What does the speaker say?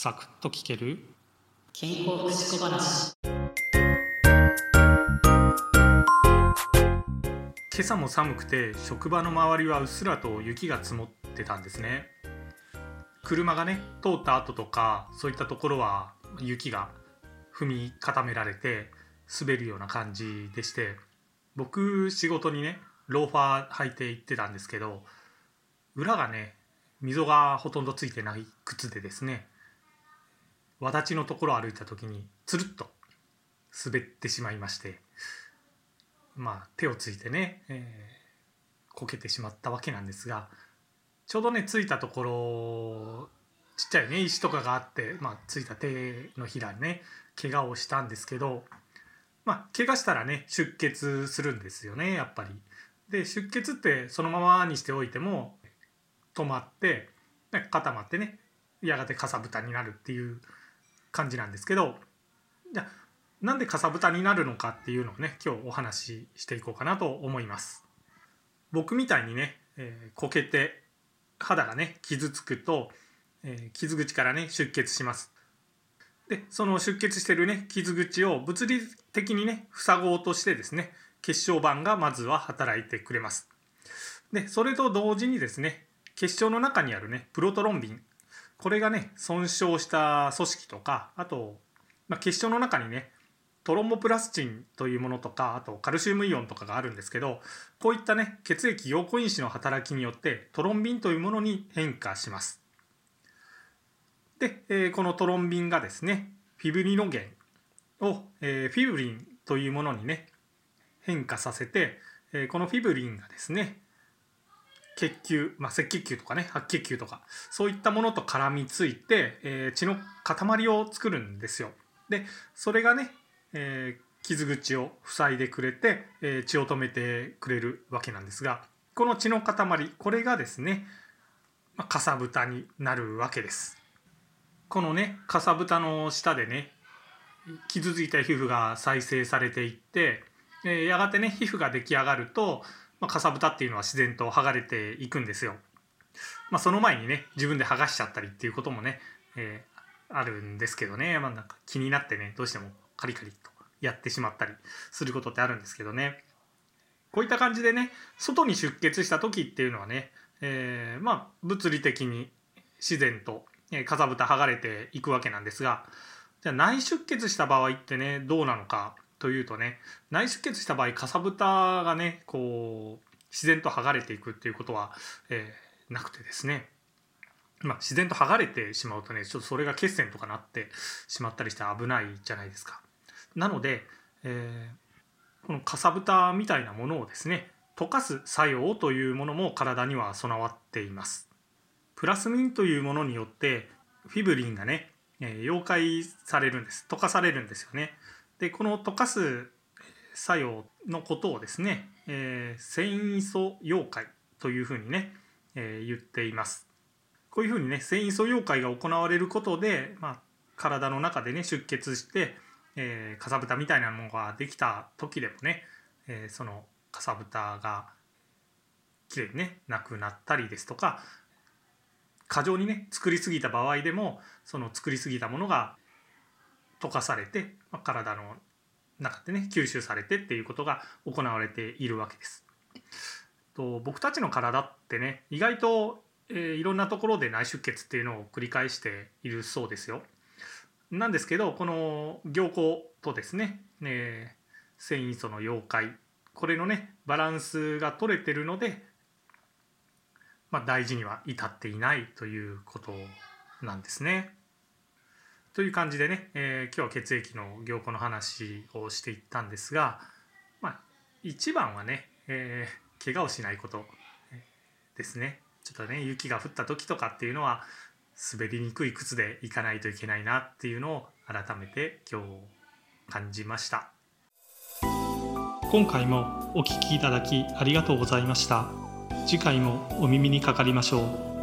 サクッと聞ける？健康福祉小話。今朝も寒くて職場の周りはうっすらと雪が積もってたんですね。車がね通った後とかそういったところは雪が踏み固められて滑るような感じでして僕仕事にねローファー履いて行ってたんですけど裏がね溝がほとんどついてない靴でですねわだちのところを歩いた時につるっと滑ってしまいましてまあ手をついてね、えー、こけてしまったわけなんですがちょうどねついたところちっちゃいね石とかがあって、まあ、ついた手のひらにね怪我をしたんですけどまあ怪我したらね出血するんですよねやっぱり。で出血ってそのままにしておいても止まって固まってねやがてかさぶたになるっていう感じなんですけどじゃなんでかさぶたになるのかっていうのをね今日お話ししていこうかなと思います。僕みたいにね、えー、こけて肌がね傷つくと、えー、傷口からね出血します。でその出血してるね傷口を物理的にね塞ごうとしてですね血小板がまずは働いてくれます。でそれと同時にですね血小の中にあるねプロトロンビンこれがね損傷した組織とかあと、まあ、血小の中にねトロンボプラスチンというものとかあとカルシウムイオンとかがあるんですけどこういったね血液陽子因子の働きによってトロンビンというものに変化します。で、えー、このトロンビンがですねフィブリノゲンを、えー、フィブリンというものにね変化させて、えー、このフィブリンがですね血球、まあ、赤血球とかね白血球とかそういったものと絡みついて、えー、血の塊を作るんですよ。でそれがね、えー、傷口を塞いでくれて、えー、血を止めてくれるわけなんですがこの血の塊これがですね、まあ、かさぶたになるわけです。このねかさぶたの下でね傷ついた皮膚が再生されていって、え、やがてね皮膚が出来上がるとまあ、かさぶたっていうのは自然と剥がれていくんですよ。まあ、その前にね自分で剥がしちゃったりっていうこともね、えー、あるんですけどね、まあ、なんか気になってねどうしてもカリカリとやってしまったりすることってあるんですけどねこういった感じでね外に出血した時っていうのはね、えー、まあ物理的に自然とかさぶた剥がれていくわけなんですがじゃあ内出血した場合ってねどうなのかというとね内出血した場合かさぶたがねこう自然と剥がれていくっていうことは、えー、なくてですねまあ、自然と剥がれてしまうとねちょっとそれが血栓とかなってしまったりして危ないじゃないですか。なので、えー、このかさぶたみたいなものをですね溶かす作用というものも体には備わっています。プラスミンというものによってフィブリンがね、え、溶解されるんです溶かされるんですよね。でこの溶かす作用のことをですね、えー、繊維素溶解というふうにね、えー、言っています。こういうふうにね繊維素溶解が行われることで、まあ、体の中でね出血して、えー、かさぶたみたいなものができた時でもね、えー、そのかさぶたがきれいにねなくなったりですとか過剰にね作りすぎた場合でもその作りすぎたものが溶かされて、まあ、体の中でね吸収されてっていうことが行われているわけです。と僕たちの体ってね意外と、えー、いろんなところで内出血っていうのを繰り返しているそうですよ。なんですけどこの凝固とですね、えー、繊維素の溶解これのねバランスが取れてるので、まあ、大事には至っていないということなんですね。という感じでね、えー、今日は血液の凝固の話をしていったんですが、まあ、一番はね、えー、怪我をしないことですね。ちょっとね雪が降った時とかっていうのは滑りにくい靴で行かないといけないなっていうのを改めて今日感じました。今回もお聴きいただきありがとうございました。次回もお耳にかかりましょう。